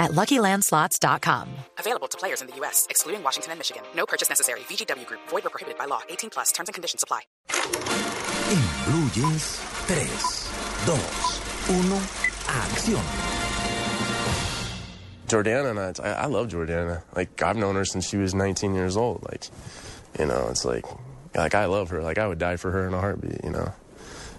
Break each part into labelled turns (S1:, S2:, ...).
S1: at LuckyLandSlots.com.
S2: Available to players in the U.S., excluding Washington and Michigan. No purchase necessary. VGW Group. Void or prohibited by law. 18 plus. Terms and conditions apply.
S3: En Blue Jeans, 3, 2, 1, acción.
S4: Jordana, and I, I love Jordana. Like I've known her since she was 19 years old. Like, you know, it's like, like I love her. Like I would die for her in a heartbeat. You know.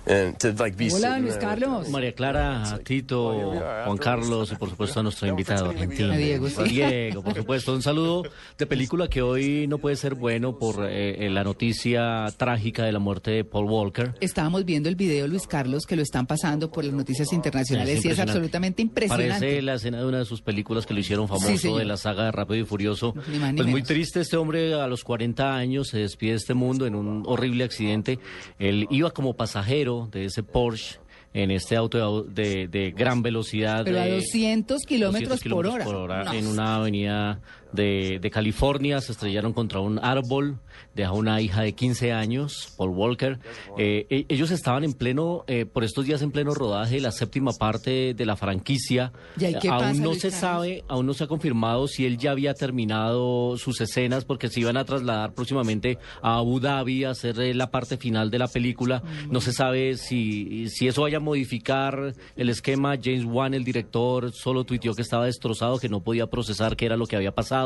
S5: Hola,
S4: sitting
S5: Luis Carlos.
S6: María Clara, Tito, Juan Carlos y por supuesto a nuestro invitado argentino.
S5: Diego, sí.
S6: Diego, por supuesto. Un saludo de película que hoy no puede ser bueno por eh, la noticia trágica de la muerte de Paul Walker.
S5: Estábamos viendo el video, Luis Carlos, que lo están pasando por las noticias internacionales y es absolutamente impresionante.
S6: Parece la escena de una de sus películas que lo hicieron famoso
S5: Sí,
S6: de la saga de Rápido y Furioso.
S5: Ni más ni
S6: Pues muy triste este hombre a los 40 años se despide de este mundo en un horrible accidente. Él iba como pasajero de ese Porsche en este auto de, de- gran velocidad.
S5: Pero a
S6: de
S5: 200 kilómetros
S6: 200
S5: por
S6: kilómetros
S5: hora. No.
S6: en una avenida de, de California. Se estrellaron contra un árbol. Deja una hija de 15 años, Paul Walker. Eh, e- ellos estaban en pleno, eh, por estos días en pleno rodaje, la séptima parte de la franquicia.
S5: ¿Y ahí qué
S6: aún
S5: pasa,
S6: no
S5: Luis
S6: se
S5: Carlos?
S6: sabe, aún no se ha confirmado si él ya había terminado sus escenas porque se iban a trasladar próximamente a Abu Dhabi a hacer eh, la parte final de la película. No se sabe si, si eso vaya a modificar el esquema. James Wan, el director, solo tuiteó que estaba destrozado, que no podía procesar qué era lo que había pasado.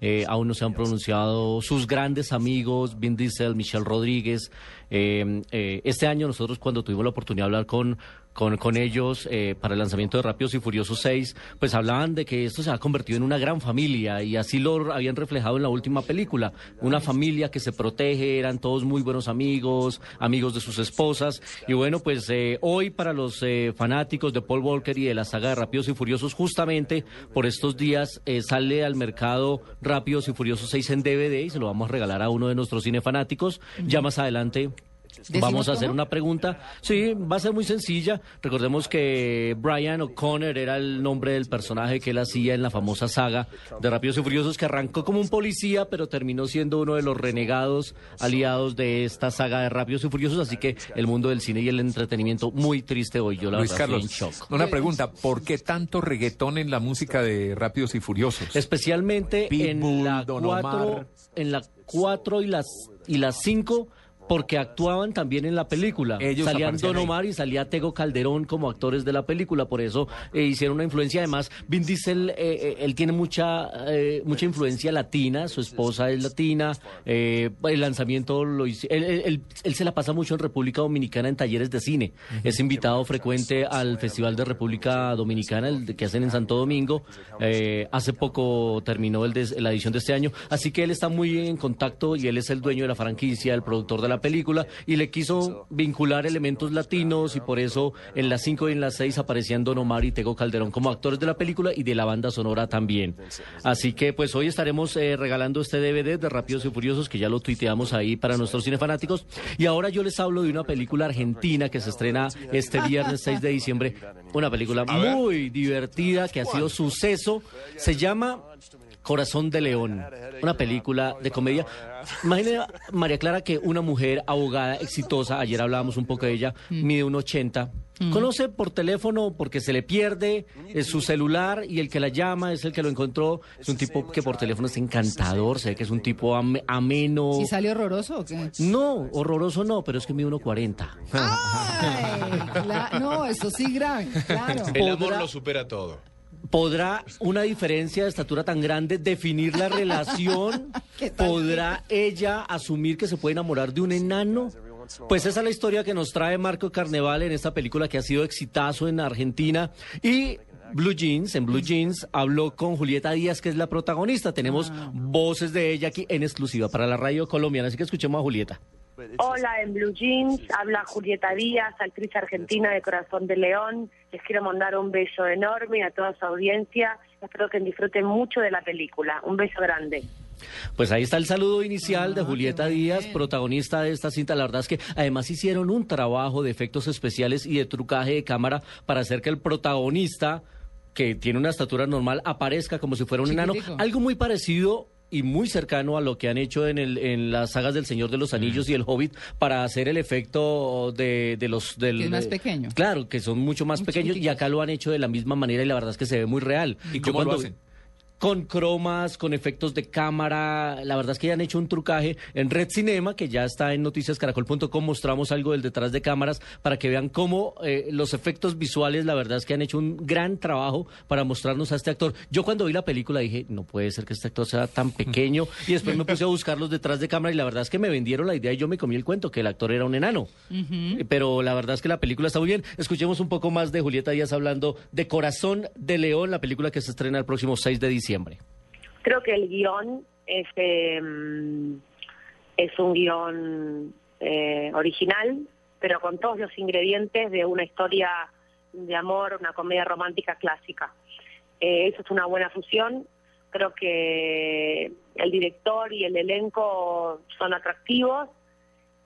S6: Eh, aún no se han pronunciado sus grandes amigos, Vin Diesel, Michelle Rodríguez. Eh, eh, este año nosotros cuando tuvimos la oportunidad de hablar con con, con ellos eh, para el lanzamiento de Rápidos y Furiosos 6, pues hablaban de que esto se ha convertido en una gran familia y así lo habían reflejado en la última película. Una familia que se protege, eran todos muy buenos amigos, amigos de sus esposas. Y bueno, pues eh, hoy para los eh, fanáticos de Paul Walker y de la saga de Rápidos y Furiosos, justamente por estos días eh, sale al mercado Rápidos y Furiosos 6 en DVD y se lo vamos a regalar a uno de nuestros cinefanáticos. Ya más adelante Vamos a hacer
S5: cómo?
S6: una pregunta. Sí, va a ser muy sencilla. Recordemos que Brian O'Connor era el nombre del personaje que él hacía en la famosa saga de Rápidos y Furiosos, que arrancó como un policía, pero terminó siendo uno de los renegados aliados de esta saga de Rápidos y Furiosos. Así que el mundo del cine y el entretenimiento muy triste hoy. Yo la
S7: Luis Carlos,
S6: en shock.
S7: una pregunta, ¿por qué tanto reggaetón en la música de Rápidos y Furiosos?
S6: Especialmente en
S7: Pitbull,
S6: la
S7: Don
S6: 4
S7: Omar.
S6: en la cuatro y las y las 5 porque actuaban también en la película.
S7: Ellos
S6: Salían Don
S7: ahí.
S6: Omar y salía Tego Calderón como actores de la película, por eso eh, hicieron una influencia. Además, Vin Diesel, eh, eh, él tiene mucha eh, mucha influencia latina, su esposa es latina, eh, el lanzamiento lo hizo, él, él- él- él se la pasa mucho en República Dominicana en talleres de cine. Es invitado frecuente al Festival de República Dominicana, el que hacen en Santo Domingo. Eh, hace poco terminó el de- la edición de este año, así que él está muy en contacto y él es el dueño de la franquicia, el productor de la película y le quiso vincular elementos latinos y por eso en las 5 y en las 6 aparecían Don Omar y Tego Calderón como actores de la película y de la banda sonora también. Así que pues hoy estaremos eh, regalando este DVD de Rápidos y Furiosos que ya lo tuiteamos ahí para nuestros cinefanáticos. Y ahora yo les hablo de una película argentina que se estrena este viernes 6 de diciembre, una película muy divertida que ha sido suceso, se llama Corazón de León, una película de comedia. Imagine, María Clara, que una mujer abogada exitosa, ayer hablábamos un poco de ella, mide un 80. Conoce por teléfono porque se le pierde eh, su celular y el que la llama es el que lo encontró. Es un tipo que por teléfono es encantador, sé que es un tipo am- ameno.
S5: ¿Y sale horroroso o qué?
S6: No, horroroso no, pero es que mide 1.40.
S5: Ay, cla- no, eso sí grave, claro.
S8: El amor lo supera todo.
S6: ¿Podrá una diferencia de estatura tan grande definir la relación? ¿Podrá ella asumir que se puede enamorar de un enano? Pues esa es la historia que nos trae Marco Carneval en esta película que ha sido exitazo en Argentina. Y Blue Jeans, en Blue Jeans, habló con Julieta Díaz, que es la protagonista. Tenemos voces de ella aquí en exclusiva para la radio colombiana. Así que escuchemos a Julieta.
S9: Hola, en Blue Jeans habla Julieta Díaz, actriz argentina de Corazón de León. Les quiero mandar un beso enorme a toda su audiencia. Espero que disfruten mucho de la película. Un beso grande.
S6: Pues ahí está el saludo inicial de
S5: Ah,
S6: Julieta Díaz, protagonista de esta cinta. La verdad es que además hicieron un trabajo de efectos especiales y de trucaje de cámara para hacer que el protagonista, que tiene una estatura normal, aparezca como si fuera un enano. Algo muy parecido y muy cercano a lo que han hecho en, el, en las sagas del Señor de los Anillos y el Hobbit para hacer el efecto de, de los... Del,
S5: Que es más pequeño.
S6: Claro, que son mucho más
S5: Muy
S6: pequeños y acá lo han hecho de la misma manera y la verdad es que se ve muy real.
S7: ¿Y
S6: Yo
S7: cómo lo
S6: cuando-
S7: hacen?
S6: Con cromas, con efectos de cámara. La verdad es que ya han hecho un trucaje en Red Cinema, que ya está en noticiascaracol.com. Mostramos algo del detrás de cámaras para que vean cómo eh, los efectos visuales, la verdad es que han hecho un gran trabajo para mostrarnos a este actor. Yo cuando vi la película dije, no puede ser que este actor sea tan pequeño. Y después me puse a buscarlos detrás de cámara y la verdad es que me vendieron la idea y yo me comí el cuento que el actor era un enano. Pero la verdad es que la película está muy bien. Escuchemos un poco más de Julieta Díaz hablando de Corazón de León, la película que se estrena el próximo 6 de diciembre.
S9: Creo que el guion es, eh, es un guion eh, original, pero con todos los ingredientes de una historia de amor, una comedia romántica clásica. Eh, eso es una buena fusión. Creo que el director y el elenco son atractivos.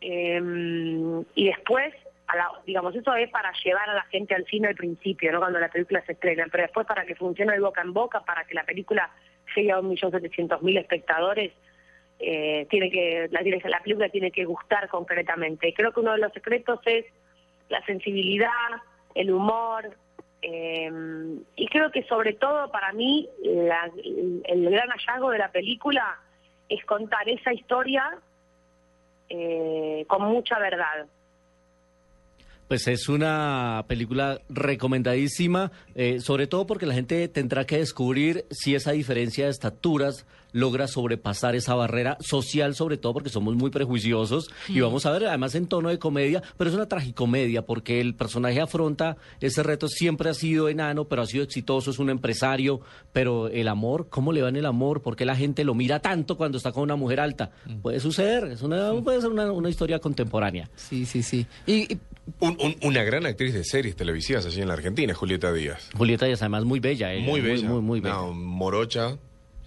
S9: Eh, y después, a la- digamos, eso es para llevar a la gente al cine al principio, ¿no? cuando la película se estrena, pero después para que funcione de boca en boca, para que la película llegue a un millón setecientos mil espectadores, eh, tiene que la, la película tiene que gustar concretamente. Creo que uno de los secretos es la sensibilidad, el humor, eh, y creo que sobre todo para mí el gran hallazgo de la película es contar esa historia eh, con mucha verdad.
S6: Pues es una película recomendadísima, eh, sobre todo porque la gente tendrá que descubrir si esa diferencia de estaturas logra sobrepasar esa barrera social, sobre todo porque somos muy prejuiciosos. Y vamos a ver, además en tono de comedia, pero es una tragicomedia porque el personaje afronta ese reto, siempre ha sido enano, pero ha sido exitoso, es un empresario. Pero el amor, ¿cómo le va en el amor? ¿Por qué la gente lo mira tanto cuando está con una mujer alta? Puede suceder, es una, puede ser una, una historia contemporánea.
S5: Sí, sí, sí. Y, y
S8: Un- un- una gran actriz de series televisivas allí en la Argentina, Julieta Díaz.
S6: Julieta Díaz, además muy bella, ella,
S8: Muy bella.
S6: Muy, muy bella.
S8: No, morocha.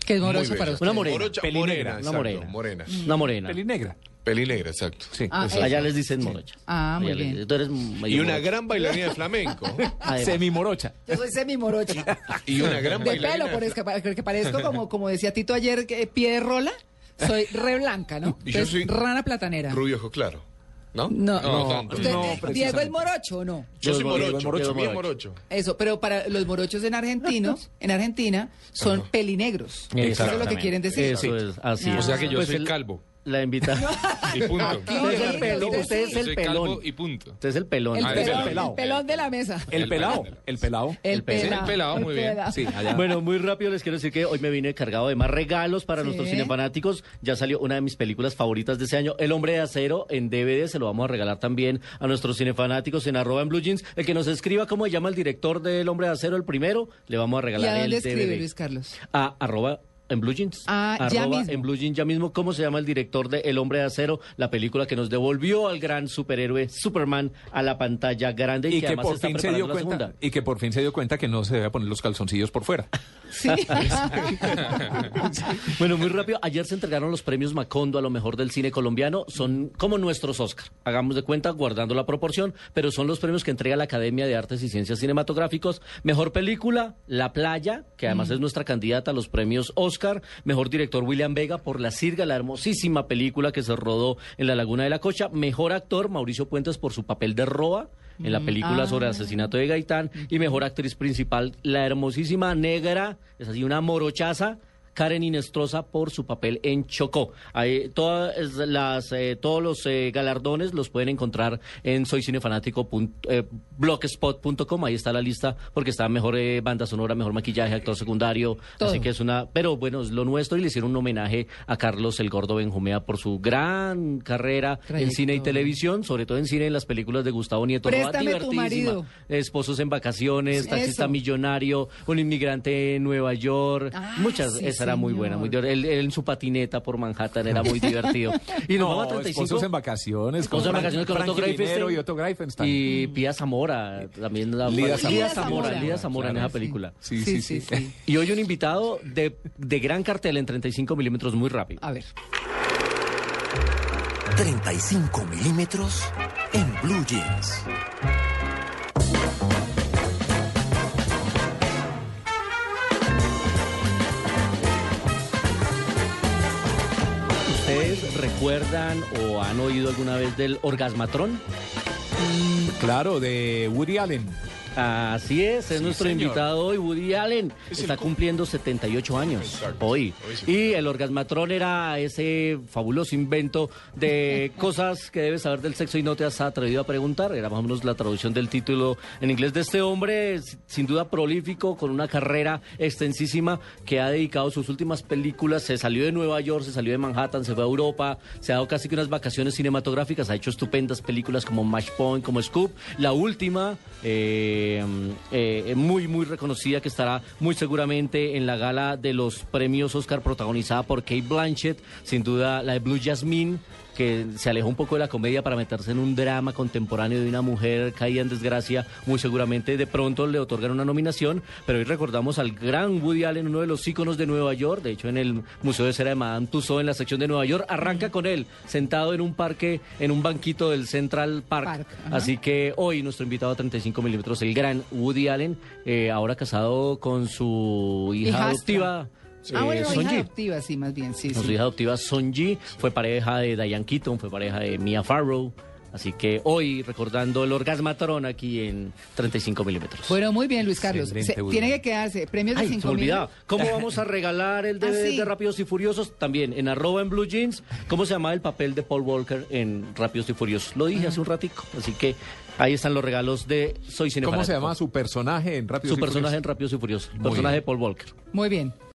S5: que es
S8: muy bella.
S5: para usted.
S6: Una morena.
S8: Morocha,
S7: Pelinegra,
S8: morena,
S6: una
S8: exacto,
S6: morena.
S8: morena.
S6: Una morena.
S7: Peli negra.
S8: Pelinegra, exacto.
S7: Sí.
S5: Ah,
S8: Exacto.
S6: Allá les dicen morocha.
S5: Ah, muy
S6: les-
S5: bien.
S6: Tú eres
S8: Y una
S6: morocha.
S8: gran bailarina de flamenco.
S6: Además.
S7: Semimorocha.
S5: Yo soy semimorocha.
S8: y una gran
S5: De
S8: bailarina.
S5: pelo, por eso que, que parezco como, como decía Tito ayer, que pie de rola. Soy re blanca, ¿no?
S8: Y yo
S5: Entonces,
S8: soy
S5: rana platanera.
S8: Rubio ojo claro. ¿No?
S5: No,
S8: no, tanto.
S5: Usted-
S7: No,
S5: Diego es morocho o no?
S8: Yo soy morocho,
S6: Morocho.
S8: morocho.
S5: Eso, pero para los morochos en argentinos, en Argentina, son pelinegros. Eso es lo que quieren decir.
S6: Eso es, así
S5: Ah.
S6: es.
S5: O sea que
S10: yo
S6: Pues
S10: soy
S6: el-
S10: calvo.
S6: La invita.
S10: Y punto.
S5: No,
S6: Usted es el pelón.
S5: usted
S6: es el pelón.
S10: y punto.
S6: Usted es el pelón.
S5: El
S10: Ah,
S5: pelón,
S10: el
S5: el
S10: pelado.
S5: pelón de la mesa.
S7: El
S10: El
S7: pelado. El pelado.
S5: El
S6: pe-
S5: pelado.
S10: el pelado, muy bien.
S5: pelado.
S7: Sí, allá.
S6: Bueno, muy rápido les quiero decir que hoy me vine cargado de más regalos para
S5: Sí.
S6: nuestros cinefanáticos. Ya salió una de mis películas favoritas de ese año, El Hombre de Acero, en DVD. Se lo vamos a regalar también a nuestros cinefanáticos en arroba en Blue Jeans. El que nos escriba cómo se llama el director de El Hombre de Acero, el primero, le vamos a
S5: ¿Y
S6: regalar
S5: a
S6: el
S5: dónde escribe
S6: DVD.
S5: Luis Carlos?
S6: a arroba en Blue Jeans.
S5: Ah, ya
S6: Arroba
S5: mismo.
S6: En Blue Jeans ya mismo. ¿Cómo se llama el director de El Hombre de Acero? La película que nos devolvió al gran superhéroe Superman a la pantalla grande y,
S7: Y que
S6: además
S7: por
S6: está
S7: fin se dio
S6: la
S7: cuenta
S6: segunda.
S7: y que por fin se dio cuenta que no se debe poner los calzoncillos por fuera.
S5: Sí.
S6: Bueno, muy rápido. Ayer se entregaron los premios Macondo a lo mejor del cine colombiano. Son como nuestros Oscar. Hagamos de cuenta, guardando la proporción, pero son los premios que entrega la Academia de Artes y Ciencias Cinematográficos. Mejor película, La Playa, que además es nuestra candidata a los premios Oscar. Mejor director, William Vega, por La Sirga, la hermosísima película que se rodó en la Laguna de la Cocha. Mejor actor, Mauricio Puentes, por su papel de Roa en la película
S5: Ah.
S6: sobre el asesinato de Gaitán. Y mejor actriz principal, la hermosísima negra, es así una morochaza. Karen Inestrosa por su papel en Chocó. Ahí, todas las, eh, todos los eh, galardones los pueden encontrar en soycinefanático.blogspot.com. Ahí está la lista porque está mejor eh, banda sonora, mejor maquillaje, actor secundario.
S5: Todo.
S6: Así que es una... Pero bueno, es lo nuestro y le hicieron un homenaje a Carlos el Gordo Benjumea por su gran carrera en cine y televisión, sobre todo en cine en las películas de Gustavo Nieto. Roa,
S5: Préstame tu
S6: divertidísima.
S5: marido.
S6: Esposos en vacaciones, taxista
S5: Eso.
S6: millonario, un inmigrante en Nueva York.
S5: Ah,
S6: Muchas,
S5: sí,
S6: esa era muy buena, muy él, él en su patineta por Manhattan era muy divertido. Y nos
S7: No,
S6: vamos a 35.
S7: esposos en vacaciones.
S6: Esposos en
S7: Frank-
S6: vacaciones con
S7: Frankie
S6: Otto Greifenstein.
S7: Y Otto Greifenstein.
S6: Y Pía Zamora, también la
S7: Lida Zamora.
S6: Zamora, Lida Zamora en
S7: Claro,
S6: esa película.
S7: Sí, sí, sí.
S6: Y hoy un invitado de, de gran cartel en 35 milímetros muy rápido.
S5: A ver.
S3: 35 milímetros en Blue Jeans.
S6: Recuerdan o han oído alguna vez del orgasmatrón?
S7: Claro, de Woody Allen.
S6: Así es, es
S7: Sí,
S6: nuestro
S7: señor.
S6: invitado hoy, Woody Allen.
S8: Es
S6: Está
S8: el
S6: cumpliendo 78 años
S8: Exacto.
S6: hoy.
S8: Hoy sí.
S6: Y el orgasmatrón era ese fabuloso invento de cosas que debes saber del sexo y no te has atrevido a preguntar. Era más o menos la traducción del título en inglés de este hombre, sin duda prolífico, con una carrera extensísima que ha dedicado sus últimas películas. Se salió de Nueva York, se salió de Manhattan, se fue a Europa, se ha dado casi que unas vacaciones cinematográficas, ha hecho estupendas películas como Match Point, como Scoop. La última, eh, eh, muy, muy reconocida, que estará muy seguramente en la gala de los premios Oscar, protagonizada por Kate Blanchett, sin duda la de Blue Jasmine que se alejó un poco de la comedia para meterse en un drama contemporáneo de una mujer caída en desgracia, muy seguramente de pronto le otorgan una nominación, pero hoy recordamos al gran Woody Allen, uno de los íconos de Nueva York, de hecho en el Museo de Cera de Madame Tussauds en la sección de Nueva York, arranca con él, sentado en un parque, en un banquito del Central Park. Así que hoy nuestro invitado a 35 milímetros, el gran Woody Allen, eh, ahora casado con su hija
S5: Hijastra.
S6: adoptiva.
S5: Ah, bueno,
S6: eh,
S5: hija adoptiva, sí, más bien, sí,
S6: su
S5: sí.
S6: hija adoptiva Sonji, fue pareja de Diane Keaton, fue pareja de Mia Farrow. Así que hoy recordando el orgasmatrón aquí en 35 milímetros.
S5: Bueno, muy bien, Luis Carlos. Se- tiene que quedarse. Premios de
S6: Ay, se
S5: 5
S6: me
S5: mil.
S6: olvidaba. ¿Cómo vamos a regalar el de,
S5: Ah, sí.
S6: de Rápidos y Furiosos? También en arroba en Blue Jeans. ¿Cómo se llama el papel de Paul Walker en Rápidos y Furiosos? Lo dije hace un ratico. Así que ahí están los regalos de Soy
S7: ¿Cómo se llama su personaje en Rápido
S6: Su personaje en Rápidos y Furiosos. El personaje de Paul Walker.
S5: Muy bien.